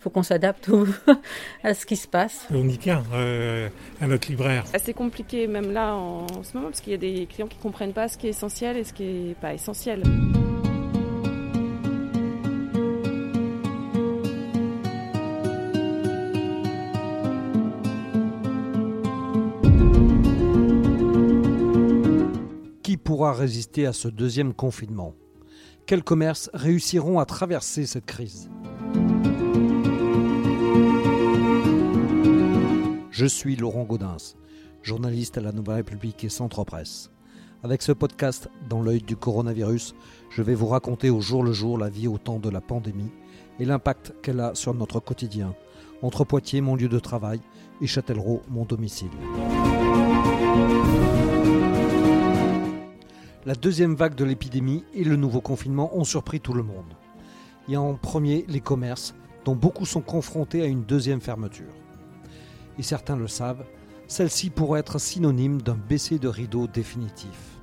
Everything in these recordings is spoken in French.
Il faut qu'on s'adapte à ce qui se passe. On y tient euh, à notre libraire. C'est compliqué même là en, ce moment parce qu'il y a des clients qui ne comprennent pas ce qui est essentiel et ce qui n'est pas essentiel. Qui pourra résister à ce deuxième confinement? Quels commerces réussiront à traverser cette crise? Je suis Laurent Gaudens, journaliste à la Nouvelle République et Centre Presse. Avec ce podcast, dans l'œil du coronavirus, je vais vous raconter au jour le jour la vie au temps de la pandémie et l'impact qu'elle a sur notre quotidien, entre Poitiers, mon lieu de travail, et Châtellerault, mon domicile. La deuxième vague de l'épidémie et le nouveau confinement ont surpris tout le monde. Il y a en premier les commerces, dont beaucoup sont confrontés à une deuxième fermeture et certains le savent, celle-ci pourrait être synonyme d'un baisser de rideau définitif.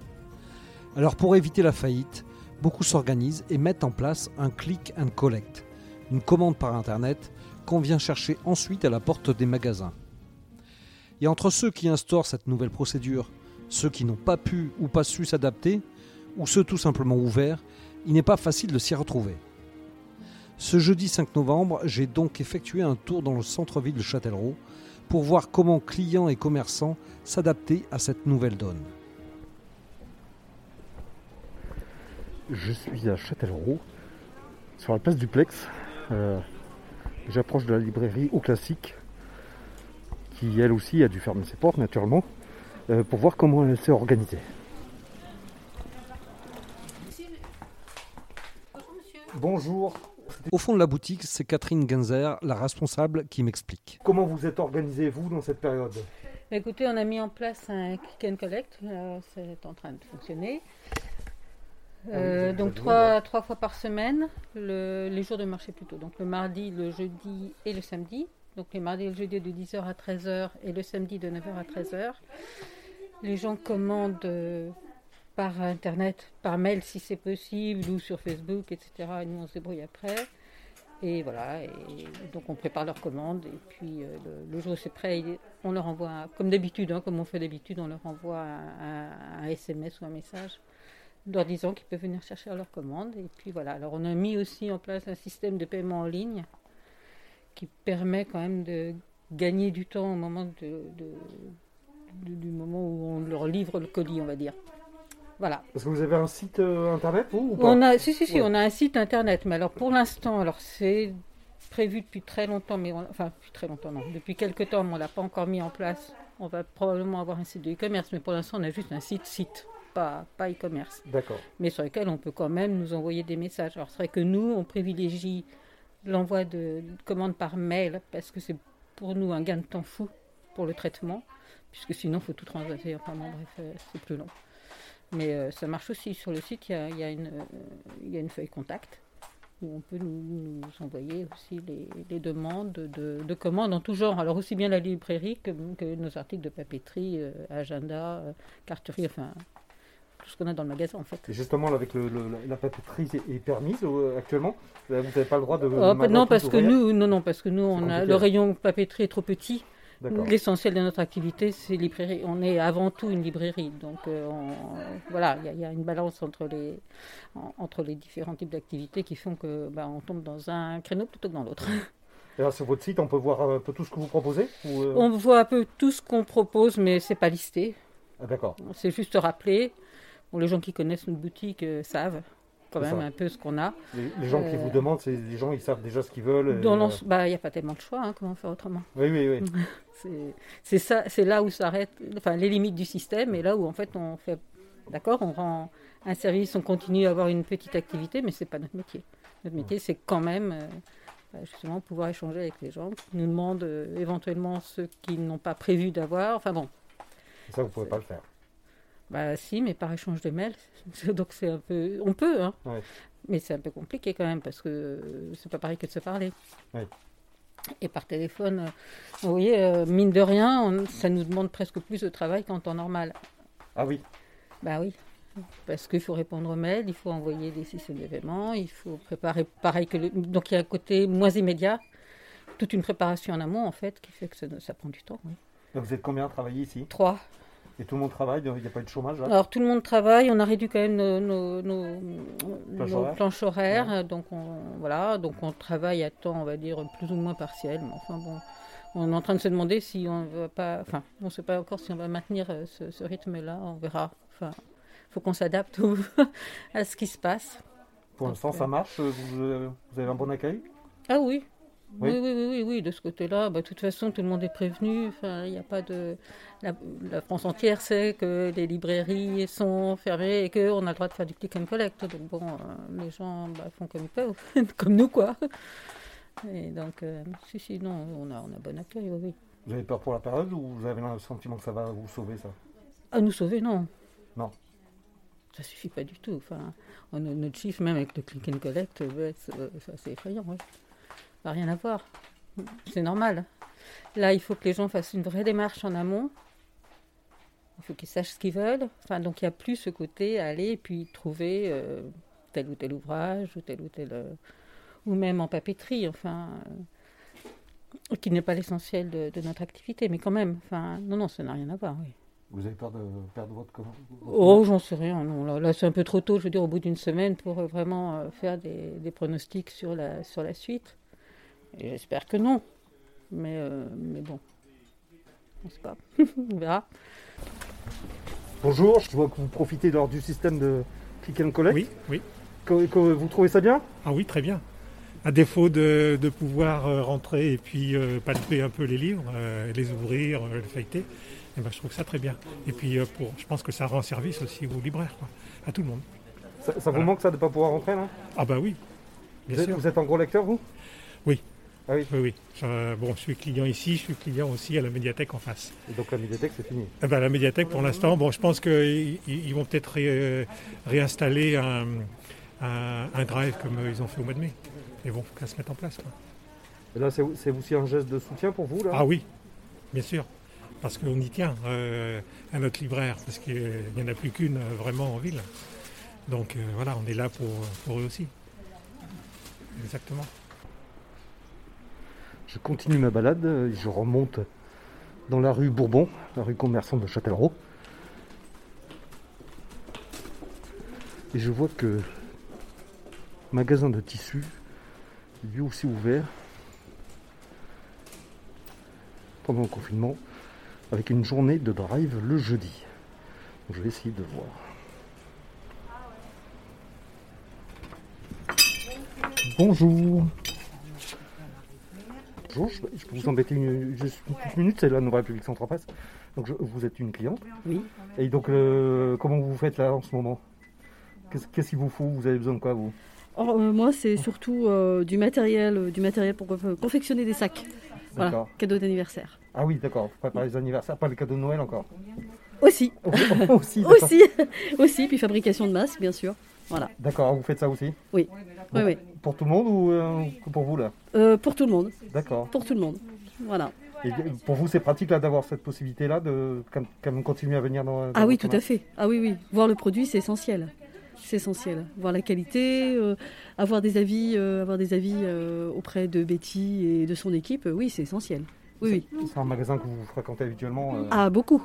Alors pour éviter la faillite, beaucoup s'organisent et mettent en place un click and collect, une commande par Internet qu'on vient chercher ensuite à la porte des magasins. Et entre ceux qui instaurent cette nouvelle procédure, ceux qui n'ont pas pu ou pas su s'adapter, ou ceux tout simplement ouverts, il n'est pas facile de s'y retrouver. Ce jeudi 5 novembre, j'ai donc effectué un tour dans le centre-ville de Châtellerault pour voir comment clients et commerçants s'adaptaient à cette nouvelle donne. Je suis à Châtellerault, sur la place du Plex. Euh, j'approche de la librairie Au Classique, qui elle aussi a dû fermer ses portes naturellement, euh, pour voir comment elle s'est organisée. Bonjour. Au fond de la boutique, c'est Catherine Genzer, la responsable, qui m'explique. Comment vous êtes organisé, vous, dans cette période? Écoutez, on a mis en place un click and collect. C'est en train de fonctionner. Ah euh, donc trois, trois, fois par semaine, les jours de marché plutôt. Donc le mardi, le jeudi et le samedi. Donc les mardis et le jeudi de 10h à 13h et le samedi de 9h à 13h. Les gens commandent euh, par internet, par mail si c'est possible, ou sur Facebook, etc. Et nous on se débrouille après. Et voilà, donc on prépare leur commande, et puis euh, le, jour où c'est prêt, on leur envoie, comme d'habitude, hein, comme on fait d'habitude, on leur envoie un, SMS ou un message leur disant qu'ils peuvent venir chercher leur commande. Et puis voilà, alors on a mis aussi en place un système de paiement en ligne qui permet quand même de gagner du temps au moment du moment où on leur livre le colis, on va dire. Voilà. Parce que vous avez un site euh, internet ou, pas on a, Si, si, si, on a un site internet. Mais alors pour l'instant, alors c'est prévu depuis très longtemps, mais enfin depuis très longtemps, non, depuis quelques temps, mais on ne l'a pas encore mis en place. On va probablement avoir un site de e-commerce, mais pour l'instant, on a juste un site site, pas, pas e-commerce. D'accord. Mais sur lequel on peut quand même nous envoyer des messages. Alors c'est vrai que nous, on privilégie l'envoi de commandes par mail parce que c'est pour nous un gain de temps fou pour le traitement, puisque sinon, il faut tout transiter. Enfin, bref, euh, c'est plus long. Mais euh, ça marche aussi. Sur le site, il y a, une, il y a une feuille contact où on peut nous, envoyer aussi les, demandes de, commandes en tout genre. Alors aussi bien la librairie que, nos articles de papeterie, euh, agenda, euh, carterie, enfin tout ce qu'on a dans le magasin en fait. Et justement, avec le, la papeterie est permise actuellement Vous n'avez pas le droit de... Oh, non, parce que nous, non, non, parce que nous, on a, le rayon papeterie est trop petit. L'essentiel de notre activité, c'est librairie. On est avant tout une librairie. Donc euh, voilà, il y, a une balance entre les, entre les différents types d'activités qui font que bah, on tombe dans un créneau plutôt que dans l'autre. Alors sur votre site, on peut voir un peu tout ce que vous proposez euh? On voit un peu tout ce qu'on propose, mais c'est pas listé. Ah, d'accord. C'est juste rappelé. Bon, les gens qui connaissent notre boutique euh, savent quand même un peu ce qu'on a. Les, gens qui vous euh, demandent, c'est des gens ils savent déjà ce qu'ils veulent. Euh, bah, il n'y a pas tellement de choix, hein, comment faire autrement. Oui, oui, oui. c'est ça, c'est là où s'arrêtent, enfin les limites du système, et là où en fait on fait, d'accord, on rend un service, on continue à avoir une petite activité, mais c'est pas notre métier. Notre métier, c'est quand même euh, bah, justement pouvoir échanger avec les gens qui nous demandent éventuellement ceux qui n'ont pas prévu d'avoir. Enfin bon. Ça, vous pouvez pas le faire. Bah si, mais par échange de mails. Donc c'est un peu... On peut, hein. Mais c'est un peu compliqué quand même, parce que c'est pas pareil que de se parler. Et par téléphone, euh, vous voyez, euh, mine de rien, ça nous demande presque plus de travail qu'en temps normal. Ah oui Bah oui. Parce qu'il faut répondre aux mails, il faut envoyer des systèmes d'événements, il faut préparer pareil que le... Donc il y a un côté moins immédiat. toute une préparation en amont, en fait, qui fait que ça, ça prend du temps. oui. Donc vous êtes combien à travailler ici? Trois. Et tout le monde travaille, il n'y a pas eu de chômage là Alors tout le monde travaille, on a réduit quand même nos, nos- nos- Planches nos horaires. planches horaires, donc on, voilà, donc on travaille à temps, on va dire plus ou moins partiel, mais enfin bon, on est en train de se demander si on va pas, enfin, on ne sait pas encore si on va maintenir euh, ce, ce rythme-là, on verra. Enfin, faut qu'on s'adapte à ce qui se passe. Pour l'instant ça marche, vous, euh, vous avez un bon accueil? Ah oui. Oui. Oui, oui, oui, oui, oui, de ce côté-là, bah, de toute façon, tout le monde est prévenu. Enfin, il n'y a pas de. La, la France entière sait que les librairies sont fermées et qu'on a le droit de faire du click and collect. Donc, bon, euh, les gens bah, font comme ils peuvent, comme nous, quoi. Et donc, euh, si, si, non, on a, on a bon accueil, oui, oui. Vous avez peur pour la période ou vous avez le sentiment que ça va vous sauver ça? À nous sauver, non. Non. Ça suffit pas du tout. Enfin, on notre chiffre, même avec le click and collect, c'est effrayant. Ouais. Ça n'a rien à voir. C'est normal. Là, il faut que les gens fassent une vraie démarche en amont. Il faut qu'ils sachent ce qu'ils veulent. Enfin, donc, il n'y a plus ce côté aller et puis trouver euh, tel ou tel ouvrage ou tel ou tel. euh, ou même en papeterie, enfin. euh, qui n'est pas l'essentiel de, de notre activité, mais quand même. Enfin, non, non, ça n'a rien à voir, oui. Vous avez peur de perdre votre commande Oh, j'en sais rien. Non, là, là, c'est un peu trop tôt, je veux dire, au bout d'une semaine, pour vraiment faire des, des pronostics sur la, sur la suite. Et j'espère que non. Mais, euh, mais bon, on sait pas. on verra. Bonjour, je vois que vous profitez lors du système de click and collect. Oui, oui. Que- que vous trouvez ça bien? Ah oui, très bien. À défaut de, de pouvoir euh, rentrer et puis euh, palper un peu les livres, euh, les ouvrir, euh, les feuilleter, eh ben, je trouve ça très bien. Et puis, euh, pour, je pense que ça rend service aussi aux libraires, quoi, à tout le monde. Ça, ça vous manque ça de ne pas pouvoir rentrer là? Ah bah oui, êtes, vous êtes un gros lecteur vous? Oui. Ah oui. Oui, oui. Je, bon, je suis client ici, je suis client aussi à la médiathèque en face. Et donc la médiathèque c'est fini. Eh ben, la médiathèque, pour l'instant, bon, je pense qu'ils ils vont peut-être ré- réinstaller un, un- un drive comme euh, ils ont fait au mois de mai. Mais bon, faut qu'à se mettre en place. quoi. Et là c'est aussi un geste de soutien pour vous là? Ah oui, bien sûr. Parce qu'on y tient euh, à notre libraire, parce qu'il n'y en a plus qu'une euh, vraiment en ville. Donc euh, voilà, on est là pour, pour eux aussi. Exactement. Je continue ma balade, euh, je remonte dans la rue Bourbon, la rue commerçante de Châtellerault. Et je vois que magasin de tissus, lui aussi ouvert pendant le confinement, avec une journée de drive le jeudi. Donc, je vais essayer de voir. Bonjour. Bonjour, je, je peux vous embêter une, juste une petite minute, c'est la Nouvelle République Centre-Presse. Donc je- vous êtes une cliente. Oui. Et donc euh, comment vous faites là en ce moment? Qu'est-ce qu'il vous faut? Vous avez besoin de quoi vous? Or, euh, moi, c'est surtout euh, du matériel, du matériel pour conf- confectionner des sacs. Voilà, D'accord. cadeau d'anniversaire. Ah oui, d'accord. Vous préparez les anniversaires, pas les cadeaux de Noël encore? Aussi, aussi. aussi, aussi, puis fabrication de masques, bien sûr. Voilà. D'accord, vous faites ça aussi? Oui, oui, oui. Pour tout le monde ou euh, pour vous là Euh, pour tout le monde, D'accord. pour tout le monde. Voilà. Et pour vous, c'est pratique là d'avoir cette possibilité-là de quand même continuer à venir dans. dans Ah oui, tout à fait. Ah oui, oui. Voir le produit, c'est essentiel. C'est essentiel. Voir la qualité, euh, avoir des avis, euh, avoir des avis euh, auprès de Betty et de son équipe. oui, c'est essentiel. Oui, oui. C'est un magasin que vous fréquentez habituellement Ah beaucoup,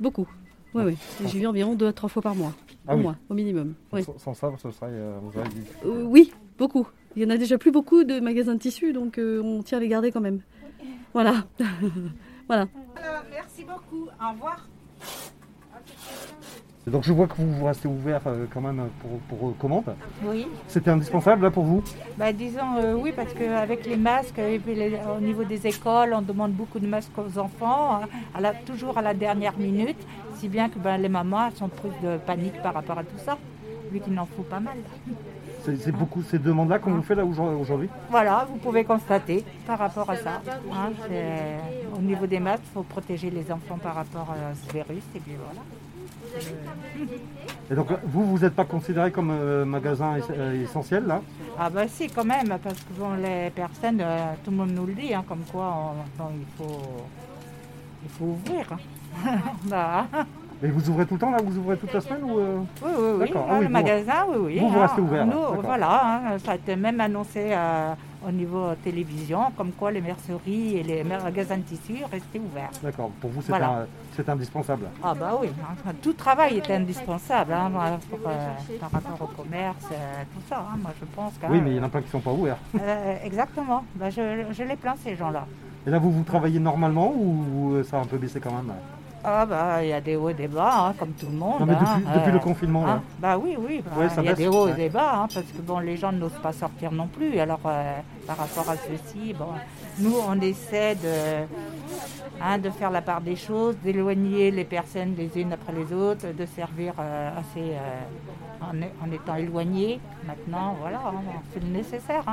beaucoup. Oui, oui. J'y vais environ deux à trois fois par mois, Ah au oui. moins, au minimum. Oui. sans, ça, ce serait. vous auriez dit- oui, beaucoup. Il y en a déjà plus beaucoup de magasins de tissus, donc euh, on tient à les garder quand même. Voilà. voilà. Alors, merci beaucoup. Au revoir. Donc je vois que vous, vous restez ouvert euh, quand même pour, pour euh, commande. Oui, C'était indispensable là pour vous? Bah, disons euh, oui, parce qu'avec les masques, et puis les- au niveau des écoles, on demande beaucoup de masques aux enfants, hein, à la- toujours à la dernière minute, si bien que ben, les mamans sont prises de panique par rapport à tout ça, vu qu'il en faut pas mal. C'est beaucoup ces demandes-là qu'on vous fait là aujourd- aujourd'hui Voilà, vous pouvez constater par rapport à ça. hein, au niveau des masques, il faut protéger les enfants par rapport à ce virus, et puis voilà. Et donc vous, vous n'êtes pas considéré comme euh, magasin euh, essentiel là Ah bah si quand même, parce que bon, les personnes, euh, tout le monde nous le dit, hein, comme quoi on- il, faut, il faut ouvrir. hein. Bah, Et vous ouvrez tout le temps là Vous ouvrez toute la semaine ou euh oui, oui, oui, Ah oui, le magasin, oui, oui. vous, vous hein. restez ouvert, Nous, voilà, hein, ça a été même annoncé euh, au niveau télévision, comme quoi les merceries et les magasins de tissus restaient ouverts. D'accord. Pour vous, c'est Voilà. indispensable. Ah bah oui, hein. tout travail est indispensable hein, pour, euh, par rapport au commerce, tout ça. Moi je pense. Oui, mais il y en a plein qui sont pas ouverts. Exactement, Bah, je, je les plains ces gens-là. Et là, vous vous travaillez normalement ou ça a un peu baissé quand même? Ah bah il y a des hauts et des bas, hein, comme tout le monde. Non, mais hein. depuis, depuis Euh, le confinement, là. hein. Bah oui, oui, bah, Ouais, il y a des hauts ouais. et des bas, parce que bon, les gens n'osent pas sortir non plus. Alors euh, par rapport à ceci, bon, nous on essaie de, de faire la part des choses, d'éloigner les personnes les unes après les autres, de servir euh, assez en, en étant éloignés. Maintenant, voilà, on fait le nécessaire.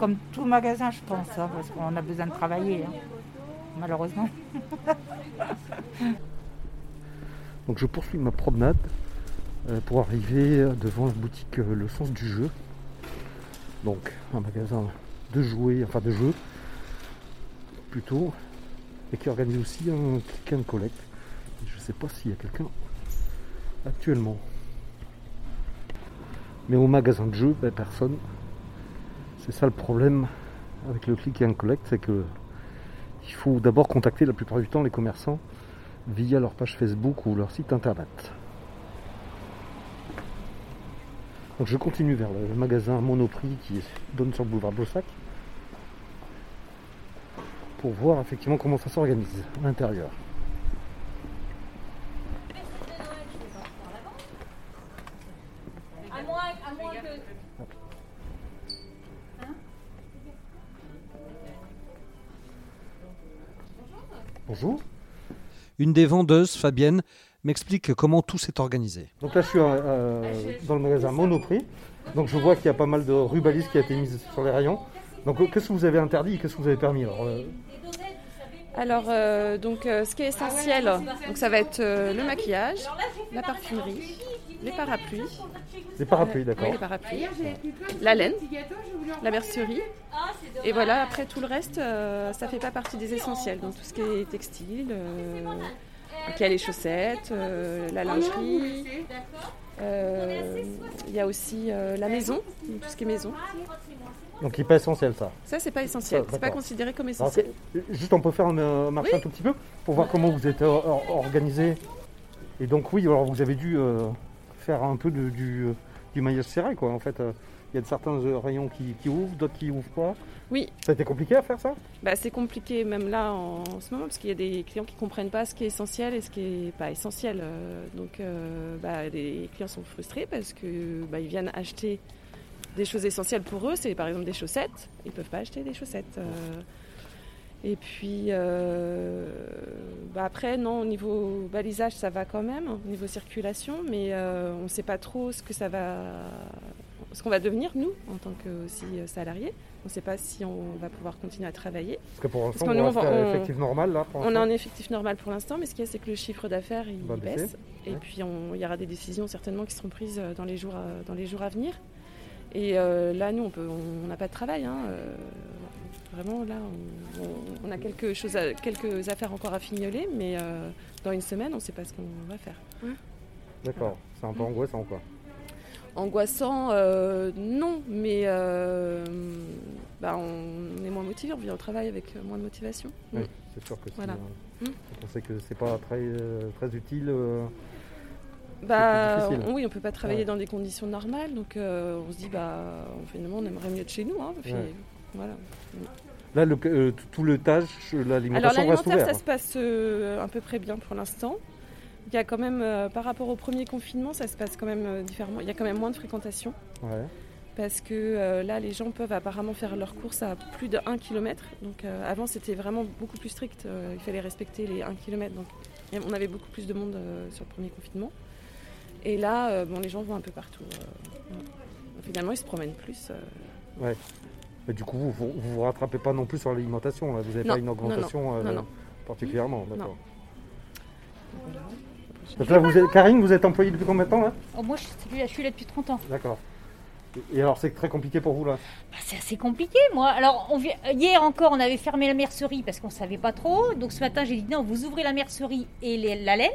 Comme tout magasin, je pense, parce qu'on a besoin de travailler, malheureusement. Donc je poursuis ma promenade euh, pour arriver devant la boutique euh, Le Sens du Jeu. Donc un magasin de jouets, enfin de jeux plutôt, et qui organise aussi un click and collect. Je ne sais pas s'il y a quelqu'un actuellement. Mais au magasin de jeux, ben, personne. C'est ça le problème avec le click and collect, c'est que il faut d'abord contacter la plupart du temps les commerçants via leur page Facebook ou leur site internet. Donc je continue vers le magasin Monoprix qui donne sur le boulevard Blossac pour voir effectivement comment ça s'organise à l'intérieur. Bonjour. Une des vendeuses, Fabienne, m'explique comment tout s'est organisé. Donc là je suis euh, dans le magasin Monoprix. Donc je vois qu'il y a pas mal de rubalises qui a été mise sur les rayons. Donc euh, qu'est-ce que vous avez interdit et qu'est-ce que vous avez permis alors, euh, Alors, euh, donc, euh, ce qui est essentiel, donc ça va être euh, le maquillage, la parfumerie, les parapluies, Les parapluies, oui, d'accord. les parapluies, la laine, la mercerie, et voilà. Après tout le reste, euh, ça fait pas partie des essentiels. Donc tout ce qui est textile, euh, y a les chaussettes, euh, la lingerie. euh, Il y a aussi la maison, tout ce qui est maison. Donc il n'est pas essentiel ça. Ça, c'est pas essentiel. C'est pas considéré comme essentiel. juste on peut faire un marché Oui. un tout petit peu pour voir comment vous êtes or- organisé. Et donc oui, alors vous avez dû euh, faire un peu de- du, euh, du maillage serré quoi. En fait, euh, il y a de certains euh, rayons qui, qui ouvrent, d'autres qui ouvrent pas. Oui. Ça a été compliqué à faire ça? Bah, c'est compliqué même là en, en ce moment parce qu'il y a des clients qui comprennent pas ce qui est essentiel et ce qui est pas essentiel. Donc euh, bah, les clients sont frustrés parce que bah, ils viennent acheter des choses essentielles pour eux, c'est par exemple des chaussettes. Ils peuvent pas acheter des chaussettes. euh. Et puis euh, bah, après non au niveau balisage ça va quand même, au niveau circulation, mais euh, on ne sait pas trop ce que ça va, ce qu'on va devenir nous en tant que aussi euh, salariés. On ne sait pas si on va pouvoir continuer à travailler. Parce que pour l'instant, on à on- effectif normal là. Pour On est en effectif normal pour l'instant, mais ce qu'il y a, c'est que le chiffre d'affaires il baisser. baisse. Et Ouais. puis on- il y aura des décisions certainement qui seront prises dans les jours à, dans les jours à venir. Et euh, là, nous, on peut, on n'a pas de travail. hein, vraiment, là, on, on- on a quelque chose à- quelques affaires encore à fignoler, mais euh, dans une semaine, on ne sait pas ce qu'on va faire. D'accord, c'est un peu angoissant quoi. Angoissant, euh, non, mais euh, bah, on est moins motivé, on vient au travail avec moins de motivation. Oui, c'est sûr que Voilà. euh, Mm. vous pensez que c'est pas très, très utile. euh, Bah on- oui, on peut pas travailler Ouais. dans des conditions normales, donc euh, on se dit bah finalement on aimerait mieux être chez nous. Hein, puis, Ouais. voilà. Là, le, euh, tout le tâche, Alors l'alimentation reste l'alimentaire, ouverte. ça se passe euh, à peu près bien pour l'instant. Il y a quand même, euh, par rapport au premier confinement, ça se passe quand même euh, différemment. Il y a quand même moins de fréquentation Ouais. parce que euh, là, les gens peuvent apparemment faire leurs courses à plus de 1 km. Donc avant, c'était vraiment beaucoup plus strict. il fallait respecter les 1 km. Donc on avait beaucoup plus de monde sur le premier confinement. Et là, bon, les gens vont un peu partout. Finalement, ils se promènent plus. euh. Mais du coup, vous vous, vous vous rattrapez pas non plus sur l'alimentation. Vous n'avez pas une non, augmentation euh, non, non. particulièrement. d'accord. Voilà. Donc là, vous êtes, Karine, vous êtes employée depuis combien de temps là? Oh, moi, je suis, là, je suis là depuis 30 ans. D'accord. Et- alors, c'est très compliqué pour vous là? Bah, c'est assez compliqué, moi. Alors, on hier encore, on avait fermé la mercerie parce qu'on ne savait pas trop. Donc, ce matin, j'ai dit non, vous ouvrez la mercerie et les- la laine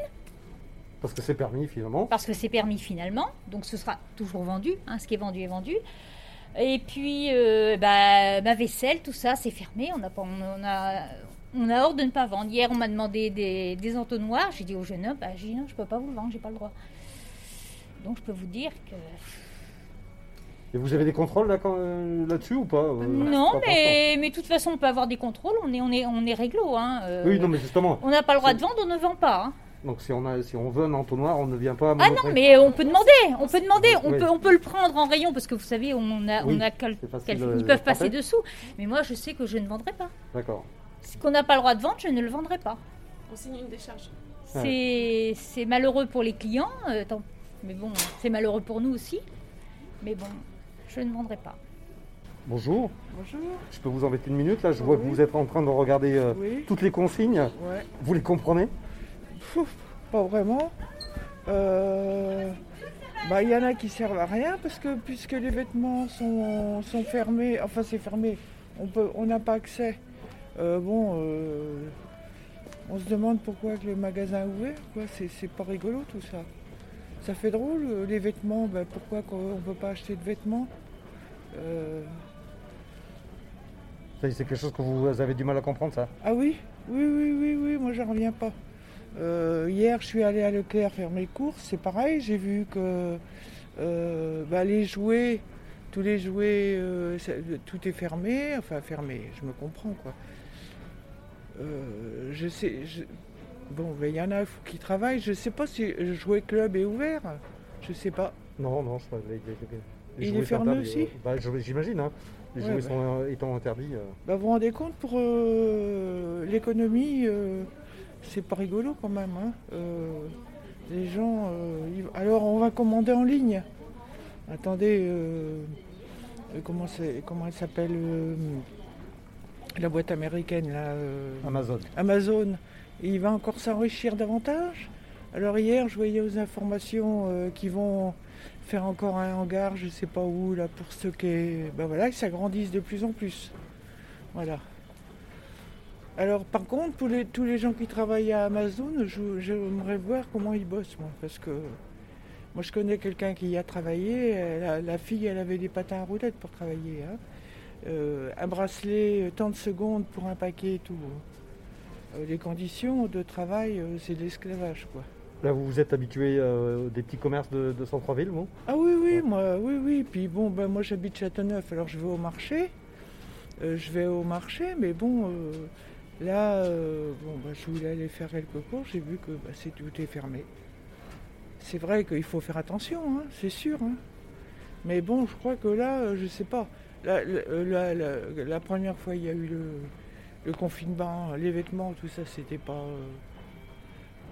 Parce que c'est permis finalement. parce que c'est permis finalement. Donc, ce sera toujours vendu. hein, ce qui est vendu est vendu. Et puis, euh, bah, ma vaisselle, tout ça, c'est fermé. On a, pas, on, a, on a ordre de ne pas vendre. Hier, on m'a demandé des, des entonnoirs. J'ai dit au jeune homme, bah, j'ai dit non, je ne peux pas vous le vendre, j'ai pas le droit. Donc, je peux vous dire que. Et vous avez des contrôles là, euh, là-dessus ou pas euh, non, pas mais, mais de toute façon, on peut avoir des contrôles. On est, on est, on est réglo. Hein. euh, Oui, non, mais justement. On n'a pas le droit de vendre, on ne vend pas. hein. Donc si on, a, si on veut un entonnoir, on ne vient pas à Ah non, mais on peut demander, on peut demander, on, Oui. peut, on peut le prendre en rayon parce que vous savez, on a, Oui, on a cal- c'est facile, cal- euh, ils peuvent passer dessous. Mais moi, je sais que je ne vendrai pas. D'accord. Ce qu'on n'a pas le droit de vendre, je ne le vendrai pas. On signe une décharge. C'est c'est malheureux pour les clients, euh, tant- mais bon, c'est malheureux pour nous aussi. Mais bon, je ne vendrai pas. Bonjour. Bonjour. Je peux vous embêter une minute là Je vois que vous êtes en train de regarder euh, Oui. toutes les consignes. Ouais. Vous les comprenez? Pas vraiment. Euh, bah, il y en a qui servent à rien parce que puisque les vêtements sont, sont fermés, enfin c'est fermé, on peut, on n'a pas accès. Euh, bon, euh, on se demande pourquoi que le magasin est ouvert. Quoi. C'est, pas rigolo tout ça. Ça fait drôle les vêtements. bah, pourquoi qu'on- on ne peut pas acheter de vêtements C'est quelque chose que vous avez du mal à comprendre ça? Ah oui, oui, oui, oui, oui, moi j'en reviens pas. Euh, hier, je suis allée à Leclerc faire mes courses, c'est pareil, j'ai vu que euh, bah, les jouets, tous les jouets, euh, ça- tout est fermé, enfin fermé, je me comprends quoi. Je sais, je- bon, il y en a qui travaillent, je sais pas si le jouet club est ouvert, je sais pas. Non, non, je crois que les, les- les- Il est fermé aussi bah, J'imagine, hein. Les Ouais, jouets bah. sont, étant interdits. Bah, vous vous rendez compte pour l'économie, c'est pas rigolo quand même. hein. Euh, les gens. euh, Alors on va commander en ligne. Attendez, euh, comment, comment elle s'appelle La boîte américaine là. Amazon. Amazon. Et il va encore s'enrichir davantage. Alors hier, je voyais aux informations euh, qu'ils vont faire encore un hangar, je sais pas où, là, pour stocker. Ben voilà, ils s'agrandissent de plus en plus. Voilà. Alors par contre, pour les- tous les gens qui travaillent à Amazon, j'aimerais voir comment ils bossent, moi, parce que moi je connais quelqu'un qui y a travaillé. la fille, elle avait des patins à roulettes pour travailler. hein. Euh, un bracelet, euh, tant de secondes pour un paquet et tout. Euh, les conditions de travail, euh, c'est de l'esclavage, quoi. Là, vous vous êtes habitué euh, des petits commerces de, de centre-ville, vous? Ah oui, oui, moi, oui, oui. Puis bon, ben, moi j'habite Châteauneuf, alors je vais au marché. Euh, je vais au marché, mais bon, euh, là, euh, bon, ben, je voulais aller faire quelques cours, j'ai vu que c'est tout est fermé. C'est vrai qu'il faut faire attention, hein, c'est sûr. hein. Mais bon, je crois que là, euh, je sais pas. La, la- la- la- la première fois, il y a eu le, le confinement, les vêtements, tout ça, c'était pas. euh,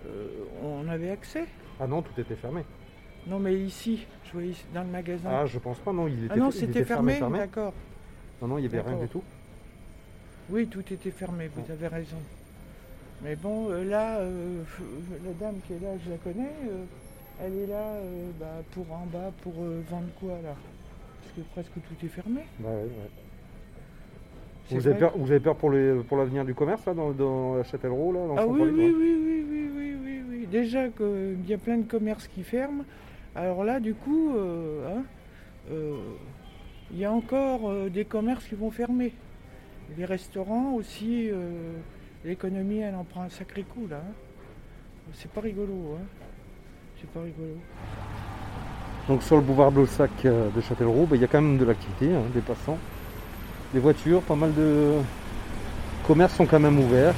euh, on avait accès. Ah non, tout était fermé. Non, mais ici, je voyais ici, dans le magasin. Ah, je pense pas, non. Il était, Ah non, c'était était fermé, fermé. d'accord. Non, non, il n'y avait rien du tout. Oui, tout était fermé, vous avez raison. Mais bon, euh, là, euh, la dame qui est là, je la connais, euh, elle est là euh, bah, pour en bas, pour vendre quoi là? Parce que presque tout est fermé. Bah ouais, ouais. C'est Vous avez, peur, vous avez peur pour l'avenir du commerce, là, dans, dans Châtellerault, là dans Ah oui, oui, oui, oui, oui, oui, oui, oui. Déjà qu'il y a plein de commerces qui ferment. Alors là, du coup, hein, il y a encore des commerces qui vont fermer. Les restaurants aussi, euh, l'économie, elle en prend un sacré coup là. hein. C'est pas rigolo, hein. C'est pas rigolo. Donc sur le boulevard Blossac euh, de Châtellerault, bah, il y a quand même de l'activité, hein, des passants, des voitures, pas mal de commerces sont quand même ouverts,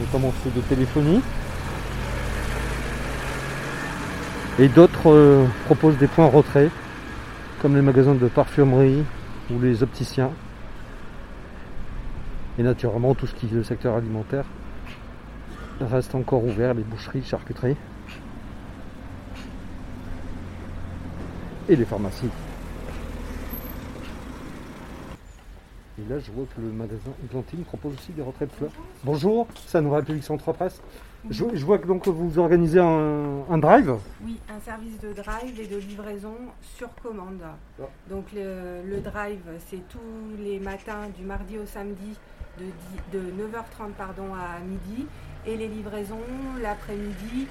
notamment ceux de téléphonie. Et d'autres euh, proposent des points retrait, comme les magasins de parfumerie ou les opticiens. Et naturellement tout ce qui est le secteur alimentaire reste encore ouvert, les boucheries, charcuteries. et les pharmacies. Et là, je vois que le magasin Glantine propose aussi des retraits de fleurs. Bonjour, c'est Nouvelle République Centre Presse. Je, je vois que donc vous organisez un, un drive. Oui, un service de drive et de livraison sur commande. Ah. Donc le, le drive, c'est tous les matins du mardi au samedi de, dix- de 9h30 pardon, à midi et les livraisons l'après-midi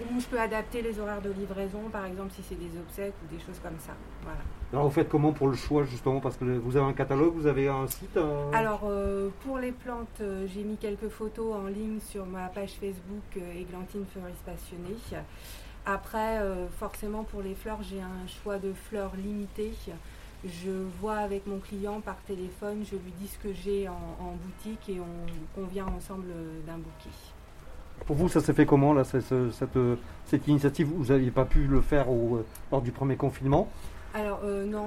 Ou je peux adapter les horaires de livraison, par exemple si c'est des obsèques ou des choses comme ça. Voilà. Alors vous faites comment pour le choix justement Parce que vous avez un catalogue, vous avez un site euh Alors euh, pour les plantes, euh, j'ai mis quelques photos en ligne sur ma page Facebook Églantine Fleuriste Passionnée. Après, forcément pour les fleurs, j'ai un choix de fleurs limité. Je vois avec mon client par téléphone, je lui dis ce que j'ai en, en boutique et on convient ensemble d'un bouquet. Pour vous, ça s'est fait comment là, cette, cette initiative? Vous n'aviez pas pu le faire au- euh, lors du premier confinement? Alors euh, non,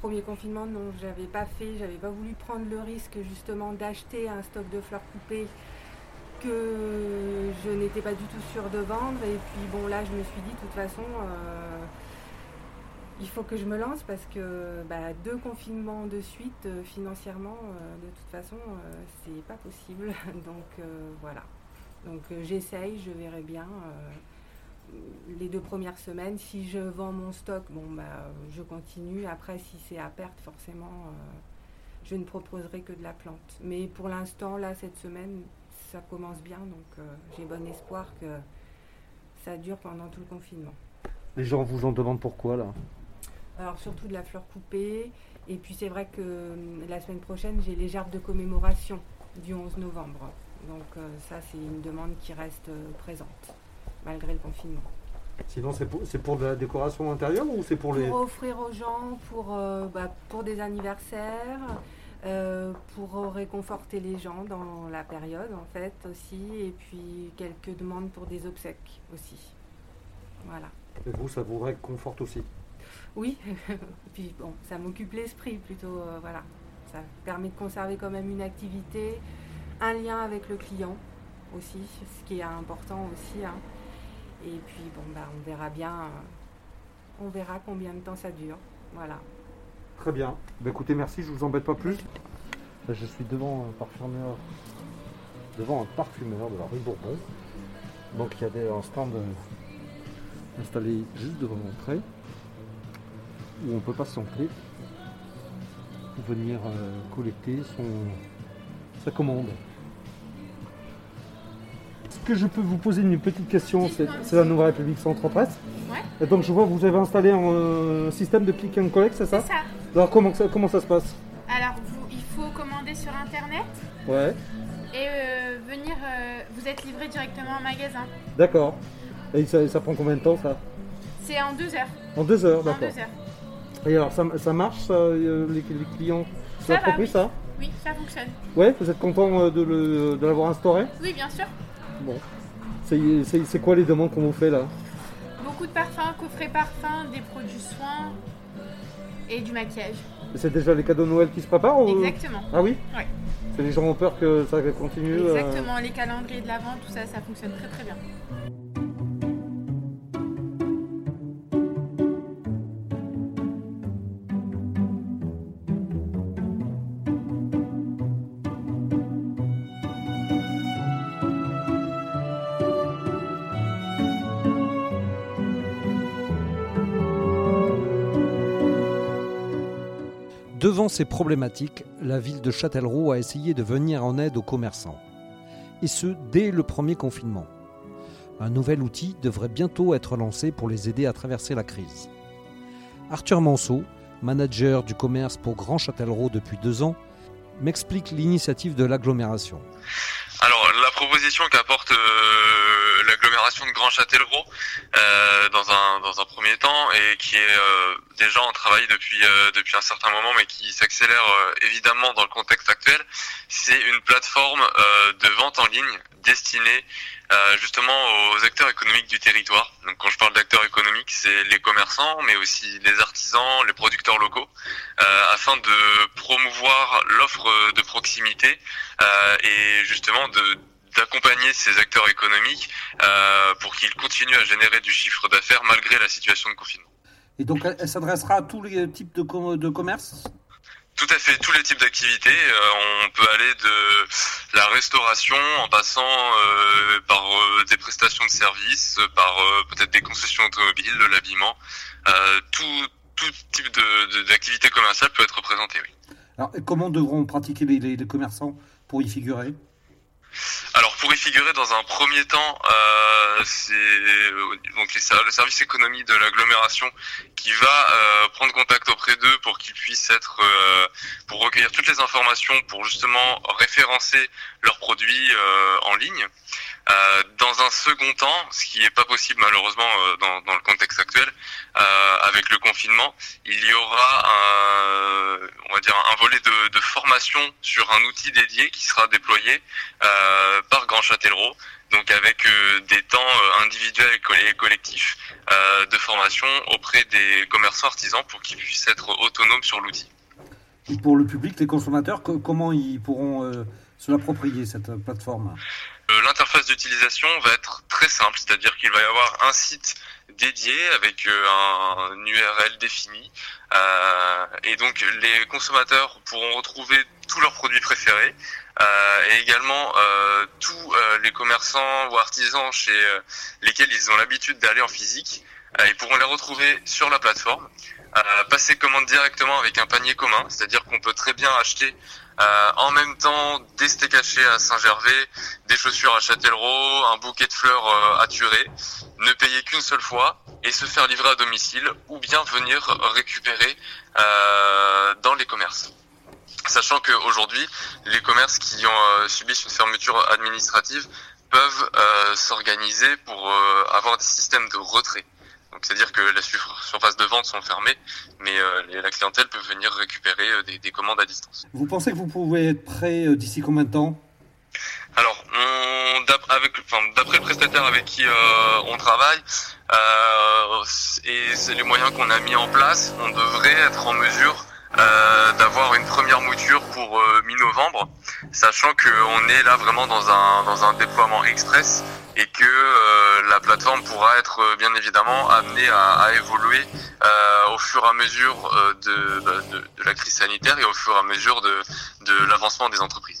premier confinement, non, j'avais pas fait, j'avais pas voulu prendre le risque justement d'acheter un stock de fleurs coupées que je n'étais pas du tout sûre de vendre. Et puis bon là, je me suis dit de toute façon, euh, il faut que je me lance parce que bah, deux confinements de suite, euh, financièrement, euh, de toute façon, euh, c'est pas possible. Donc euh, voilà. Donc j'essaye, je verrai bien. les deux premières semaines. Si je vends mon stock, bon bah je continue. Après, si c'est à perte, forcément, je ne proposerai que de la plante. Mais pour l'instant, là, cette semaine, ça commence bien, donc j'ai bon espoir que ça dure pendant tout le confinement. Les gens vous en demandent pourquoi là? Alors surtout de la fleur coupée. Et puis c'est vrai que euh, la semaine prochaine, j'ai les gerbes de commémoration du 11 novembre. Donc euh, ça, c'est une demande qui reste euh, présente, malgré le confinement. Sinon, c'est pour, pour de la décoration intérieure ou c'est pour les. Pour offrir aux gens, pour, euh, bah, pour des anniversaires, euh, pour réconforter les gens dans la période en fait aussi, et puis quelques demandes pour des obsèques aussi. Voilà. Et vous, ça vous réconforte aussi Oui, puis bon, ça m'occupe l'esprit plutôt, euh, voilà. Ça permet de conserver quand même une activité, un lien avec le client aussi, ce qui est important aussi. hein. Et puis bon, bah, on verra bien, euh, on verra combien de temps ça dure. Voilà. Très bien. Bah, écoutez, merci, je vous embête pas plus. Je suis devant un parfumeur, devant un parfumeur de la rue Bourbon. Donc il y a des, un stand euh, installé juste devant l'entrée où on peut patienter pour venir euh, collecter son, sa commande. Est-ce que je peux vous poser une petite question? C'est la Nouvelle République Centre-Presse. Ouais. Et donc je vois que vous avez installé un euh, système de click and collect, c'est ça? C'est ça. Alors comment ça, comment ça se passe? Alors, vous- il faut commander sur internet Ouais, et euh, venir. vous êtes livré directement en magasin. d'accord. Et ça, ça prend combien de temps ça? C'est en deux heures. En deux heures, En d'accord. deux heures. Et alors ça, ça marche, ça, euh, les, les clients Ça va, oui. ça Oui, ça fonctionne. Ouais, vous êtes content euh, de, le- de l'avoir instauré? Oui, bien sûr. Bon. C'est- quoi les demandes qu'on vous fait là? Beaucoup de parfums, coffrets parfums, des produits soins et du maquillage. C'est déjà les cadeaux de Noël qui se préparent ou- Exactement. Ah oui? Ouais. C'est les gens ont peur que ça continue euh, Exactement, les calendriers de l'avant, tout ça, ça fonctionne très très bien. Devant ces problématiques, la ville de Châtellerault a essayé de venir en aide aux commerçants. Et ce, dès le premier confinement. Un nouvel outil devrait bientôt être lancé pour les aider à traverser la crise. Arthur Manceau, manager du commerce pour Grand Châtellerault depuis deux ans, m'explique l'initiative de l'agglomération. Alors, la proposition qu'apporte euh, l'agglomération de Grand Châtellerault euh, dans un dans un premier temps et qui est euh, déjà en travail depuis euh, depuis un certain moment, mais qui s'accélère euh, évidemment dans le contexte actuel, c'est une plateforme de vente en ligne destinée euh, justement aux acteurs économiques du territoire. Donc, quand je parle d'acteurs économiques, c'est les commerçants, mais aussi les artisans, les producteurs locaux, euh, afin de promouvoir l'offre de proximité euh, et justement de d'accompagner ces acteurs économiques euh, pour qu'ils continuent à générer du chiffre d'affaires malgré la situation de confinement. Et donc elle, s'adressera à tous les types de, de commerces? Tout à fait, tous les types d'activités. Euh, on peut aller de la restauration en passant euh, par euh, des prestations de services, par peut-être des concessions automobiles, de l'habillement. Tout, type d'activité commerciale peut être représenté, oui. Alors, comment devront pratiquer les commerçants pour y figurer? Alors pour y figurer dans un premier temps, euh, c'est donc le service économie de l'agglomération qui va euh, prendre contact auprès d'eux pour qu'ils puissent être, euh, pour recueillir toutes les informations, pour justement référencer leurs produits en ligne. Euh, dans un second temps, ce qui n'est pas possible malheureusement euh, dans, le contexte actuel, euh, avec le confinement, il y aura un, on va dire un volet de formation sur un outil dédié qui sera déployé par Grand Châtellerault donc avec des temps individuels et collectifs de formation auprès des commerçants artisans pour qu'ils puissent être autonomes sur l'outil. Pour le public, les consommateurs, comment ils pourront se l'approprier cette plateforme? Euh, l'interface d'utilisation va être très simple, c'est-à-dire qu'il va y avoir un site dédié avec euh, un URL défini euh, et donc les consommateurs pourront retrouver tous leurs produits préférés et également tous les commerçants ou artisans chez lesquels ils ont l'habitude d'aller en physique ils pourront les retrouver sur la plateforme passer commande directement avec un panier commun c'est-à-dire qu'on peut très bien acheter euh, en même temps, des steaks hachés à Saint-Gervais, des chaussures à Châtellerault, un bouquet de fleurs euh, à Turer, ne payer qu'une seule fois et se faire livrer à domicile ou bien venir récupérer euh, dans les commerces. Sachant qu'aujourd'hui, les commerces qui ont subissent une fermeture administrative peuvent s'organiser pour avoir des systèmes de retrait. Donc c'est-à-dire que les surfaces de vente sont fermées, mais euh, la clientèle peut venir récupérer euh, des, commandes à distance. Vous pensez que vous pouvez être prêt euh, d'ici combien de temps? Alors, d'après le prestataire avec qui on travaille, et c'est les moyens qu'on a mis en place, on devrait être en mesure d'avoir une première mouture pour mi-novembre, sachant qu'on est là vraiment dans un, dans un déploiement express et que euh, la plateforme pourra être euh, bien évidemment amenée à, évoluer euh, au fur et à mesure de, la crise sanitaire et au fur et à mesure de l'avancement des entreprises.